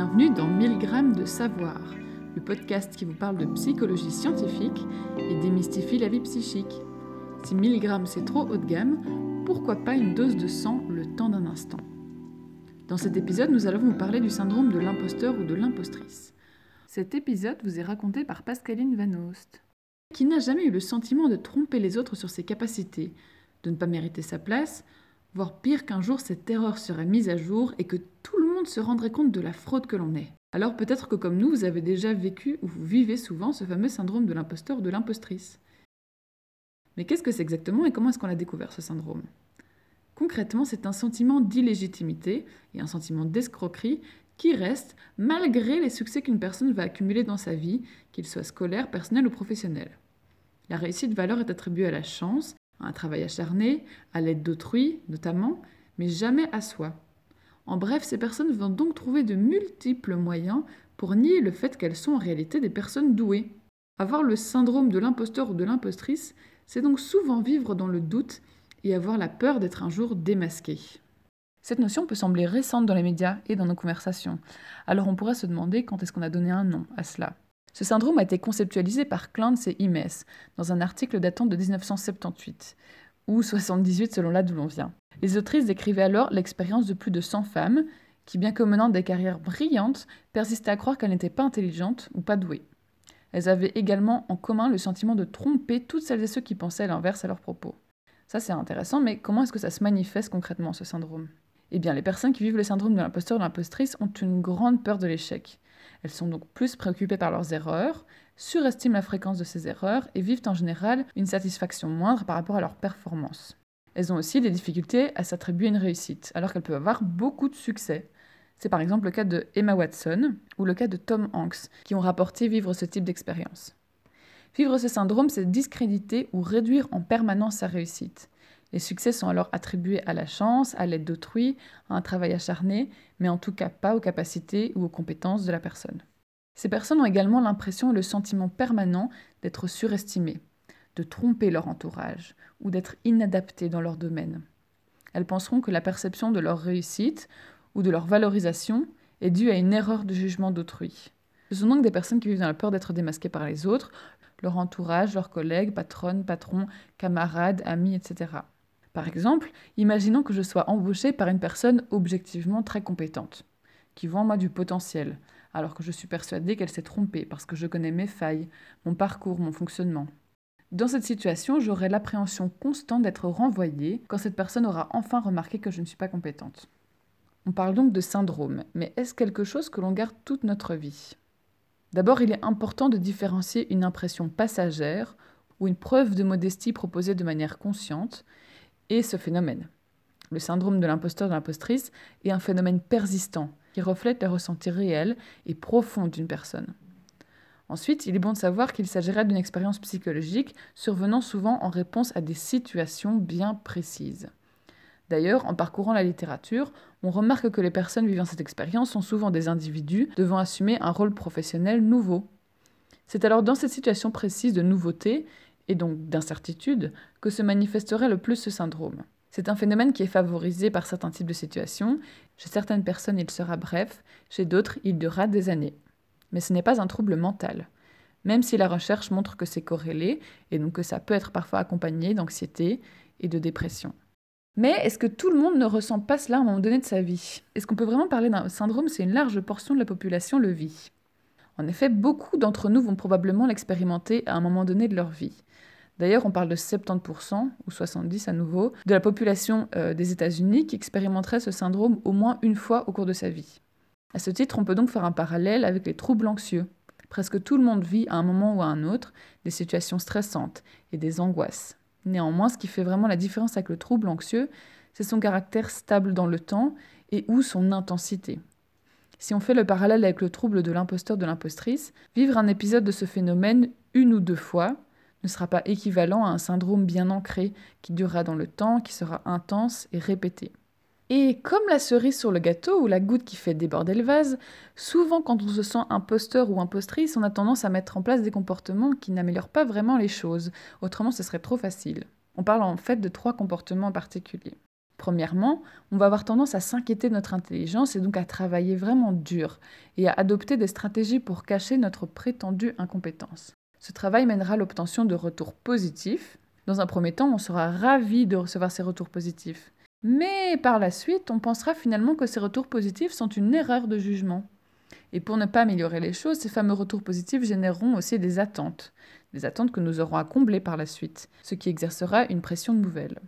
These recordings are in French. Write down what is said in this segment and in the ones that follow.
Bienvenue dans 1000 grammes de savoir, le podcast qui vous parle de psychologie scientifique et démystifie la vie psychique. Si 1000 grammes c'est trop haut de gamme, pourquoi pas une dose de sang le temps d'un instant? Dans cet épisode, nous allons vous parler du syndrome de l'imposteur ou de l'impostrice. Cet épisode vous est raconté par Pascaline Van Oost, qui n'a jamais eu le sentiment de tromper les autres sur ses capacités, de ne pas mériter sa place, voire pire qu'un jour cette erreur serait mise à jour et que tout le monde se rendrait compte de la fraude que l'on est. Alors peut-être que comme nous, vous avez déjà vécu ou vous vivez souvent ce fameux syndrome de l'imposteur ou de l'impostrice. Mais qu'est-ce que c'est exactement et comment est-ce qu'on a découvert ce syndrome? Concrètement, c'est un sentiment d'illégitimité et un sentiment d'escroquerie qui reste malgré les succès qu'une personne va accumuler dans sa vie, qu'il soit scolaire, personnel ou professionnel. La réussite valeur est attribuée à la chance un travail acharné, à l'aide d'autrui notamment, mais jamais à soi. En bref, ces personnes vont donc trouver de multiples moyens pour nier le fait qu'elles sont en réalité des personnes douées. Avoir le syndrome de l'imposteur ou de l'impostrice, c'est donc souvent vivre dans le doute et avoir la peur d'être un jour démasqué. Cette notion peut sembler récente dans les médias et dans nos conversations, alors on pourrait se demander quand est-ce qu'on a donné un nom à cela. Ce syndrome a été conceptualisé par Clance et Imes dans un article datant de 1978, ou 78 selon là d'où l'on vient. Les autrices décrivaient alors l'expérience de plus de 100 femmes qui, bien que menant des carrières brillantes, persistaient à croire qu'elles n'étaient pas intelligentes ou pas douées. Elles avaient également en commun le sentiment de tromper toutes celles et ceux qui pensaient l'inverse à leurs propos. Ça c'est intéressant, mais comment est-ce que ça se manifeste concrètement ce syndrome? Eh bien, les personnes qui vivent le syndrome de l'imposteur ou de l'impostrice ont une grande peur de l'échec. Elles sont donc plus préoccupées par leurs erreurs, surestiment la fréquence de ces erreurs et vivent en général une satisfaction moindre par rapport à leur performance. Elles ont aussi des difficultés à s'attribuer une réussite, alors qu'elles peuvent avoir beaucoup de succès. C'est par exemple le cas de Emma Watson ou le cas de Tom Hanks, qui ont rapporté vivre ce type d'expérience. Vivre ce syndrome, c'est discréditer ou réduire en permanence sa réussite. Les succès sont alors attribués à la chance, à l'aide d'autrui, à un travail acharné, mais en tout cas pas aux capacités ou aux compétences de la personne. Ces personnes ont également l'impression et le sentiment permanent d'être surestimées, de tromper leur entourage ou d'être inadaptées dans leur domaine. Elles penseront que la perception de leur réussite ou de leur valorisation est due à une erreur de jugement d'autrui. Ce sont donc des personnes qui vivent dans la peur d'être démasquées par les autres, leur entourage, leurs collègues, patronnes, patrons, camarades, amis, etc. Par exemple, imaginons que je sois embauchée par une personne objectivement très compétente, qui voit en moi du potentiel, alors que je suis persuadée qu'elle s'est trompée parce que je connais mes failles, mon parcours, mon fonctionnement. Dans cette situation, j'aurai l'appréhension constante d'être renvoyée quand cette personne aura enfin remarqué que je ne suis pas compétente. On parle donc de syndrome, mais est-ce quelque chose que l'on garde toute notre vie? D'abord, il est important de différencier une impression passagère ou une preuve de modestie proposée de manière consciente et ce phénomène. Le syndrome de l'imposteur de l'impostrice est un phénomène persistant qui reflète les ressentis réels et profonds d'une personne. Ensuite, il est bon de savoir qu'il s'agirait d'une expérience psychologique survenant souvent en réponse à des situations bien précises. D'ailleurs, en parcourant la littérature, on remarque que les personnes vivant cette expérience sont souvent des individus devant assumer un rôle professionnel nouveau. C'est alors dans cette situation précise de nouveauté et donc d'incertitude, que se manifesterait le plus ce syndrome. C'est un phénomène qui est favorisé par certains types de situations. Chez certaines personnes, il sera bref, chez d'autres, il durera des années. Mais ce n'est pas un trouble mental. Même si la recherche montre que c'est corrélé, et donc que ça peut être parfois accompagné d'anxiété et de dépression. Mais est-ce que tout le monde ne ressent pas cela à un moment donné de sa vie? Est-ce qu'on peut vraiment parler d'un syndrome? Si une large portion de la population le vit En effet, beaucoup d'entre nous vont probablement l'expérimenter à un moment donné de leur vie. D'ailleurs, on parle de 70% ou 70% à nouveau de la population euh, des États-Unis qui expérimenterait ce syndrome au moins une fois au cours de sa vie. À ce titre, on peut donc faire un parallèle avec les troubles anxieux. Presque tout le monde vit à un moment ou à un autre des situations stressantes et des angoisses. Néanmoins, ce qui fait vraiment la différence avec le trouble anxieux, c'est son caractère stable dans le temps et ou son intensité. Si on fait le parallèle avec le trouble de l'imposteur de l'impostrice, vivre un épisode de ce phénomène une ou deux fois, ne sera pas équivalent à un syndrome bien ancré qui durera dans le temps, qui sera intense et répété. Et comme la cerise sur le gâteau ou la goutte qui fait déborder le vase, souvent quand on se sent imposteur ou impostrice, on a tendance à mettre en place des comportements qui n'améliorent pas vraiment les choses, autrement ce serait trop facile. On parle en fait de trois comportements particuliers. Premièrement, on va avoir tendance à s'inquiéter de notre intelligence et donc à travailler vraiment dur et à adopter des stratégies pour cacher notre prétendue incompétence. Ce travail mènera à l'obtention de retours positifs. Dans un premier temps, on sera ravi de recevoir ces retours positifs. Mais par la suite, on pensera finalement que ces retours positifs sont une erreur de jugement. Et pour ne pas améliorer les choses, ces fameux retours positifs généreront aussi des attentes, des attentes que nous aurons à combler par la suite, ce qui exercera une pression nouvelle.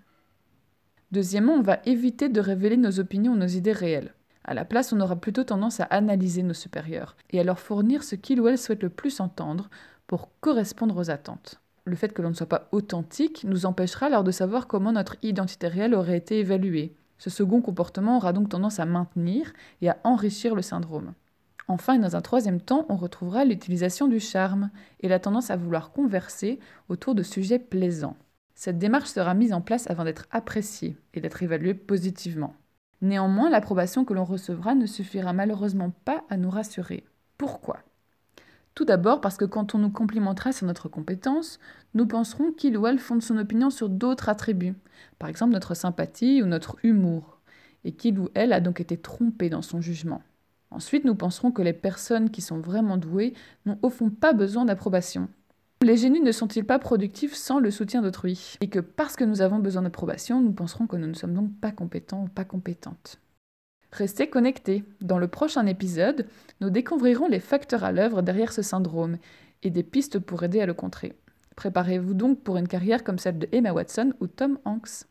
Deuxièmement, on va éviter de révéler nos opinions ou nos idées réelles. À la place, on aura plutôt tendance à analyser nos supérieurs et à leur fournir ce qu'ils ou elles souhaitent le plus entendre pour correspondre aux attentes. Le fait que l'on ne soit pas authentique nous empêchera alors de savoir comment notre identité réelle aurait été évaluée. Ce second comportement aura donc tendance à maintenir et à enrichir le syndrome. Enfin, dans un troisième temps, on retrouvera l'utilisation du charme et la tendance à vouloir converser autour de sujets plaisants. Cette démarche sera mise en place avant d'être appréciée et d'être évaluée positivement. Néanmoins, l'approbation que l'on recevra ne suffira malheureusement pas à nous rassurer. Pourquoi? Tout d'abord parce que quand on nous complimentera sur notre compétence, nous penserons qu'il ou elle fonde son opinion sur d'autres attributs, par exemple notre sympathie ou notre humour, et qu'il ou elle a donc été trompé dans son jugement. Ensuite, nous penserons que les personnes qui sont vraiment douées n'ont au fond pas besoin d'approbation, les génies ne sont-ils pas productifs sans le soutien d'autrui? Et que parce que nous avons besoin d'approbation, nous penserons que nous ne sommes donc pas compétents ou pas compétentes. Restez connectés. Dans le prochain épisode, nous découvrirons les facteurs à l'œuvre derrière ce syndrome et des pistes pour aider à le contrer. Préparez-vous donc pour une carrière comme celle de Emma Watson ou Tom Hanks.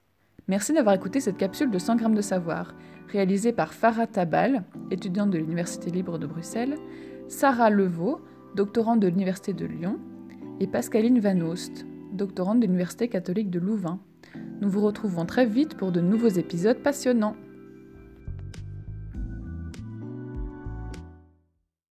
Merci d'avoir écouté cette capsule de 100 grammes de savoir, réalisée par Farah Tabal, étudiante de l'Université libre de Bruxelles, Sarah Levaux, doctorante de l'Université de Lyon, et Pascaline Van Oost, doctorante de l'Université catholique de Louvain. Nous vous retrouvons très vite pour de nouveaux épisodes passionnants.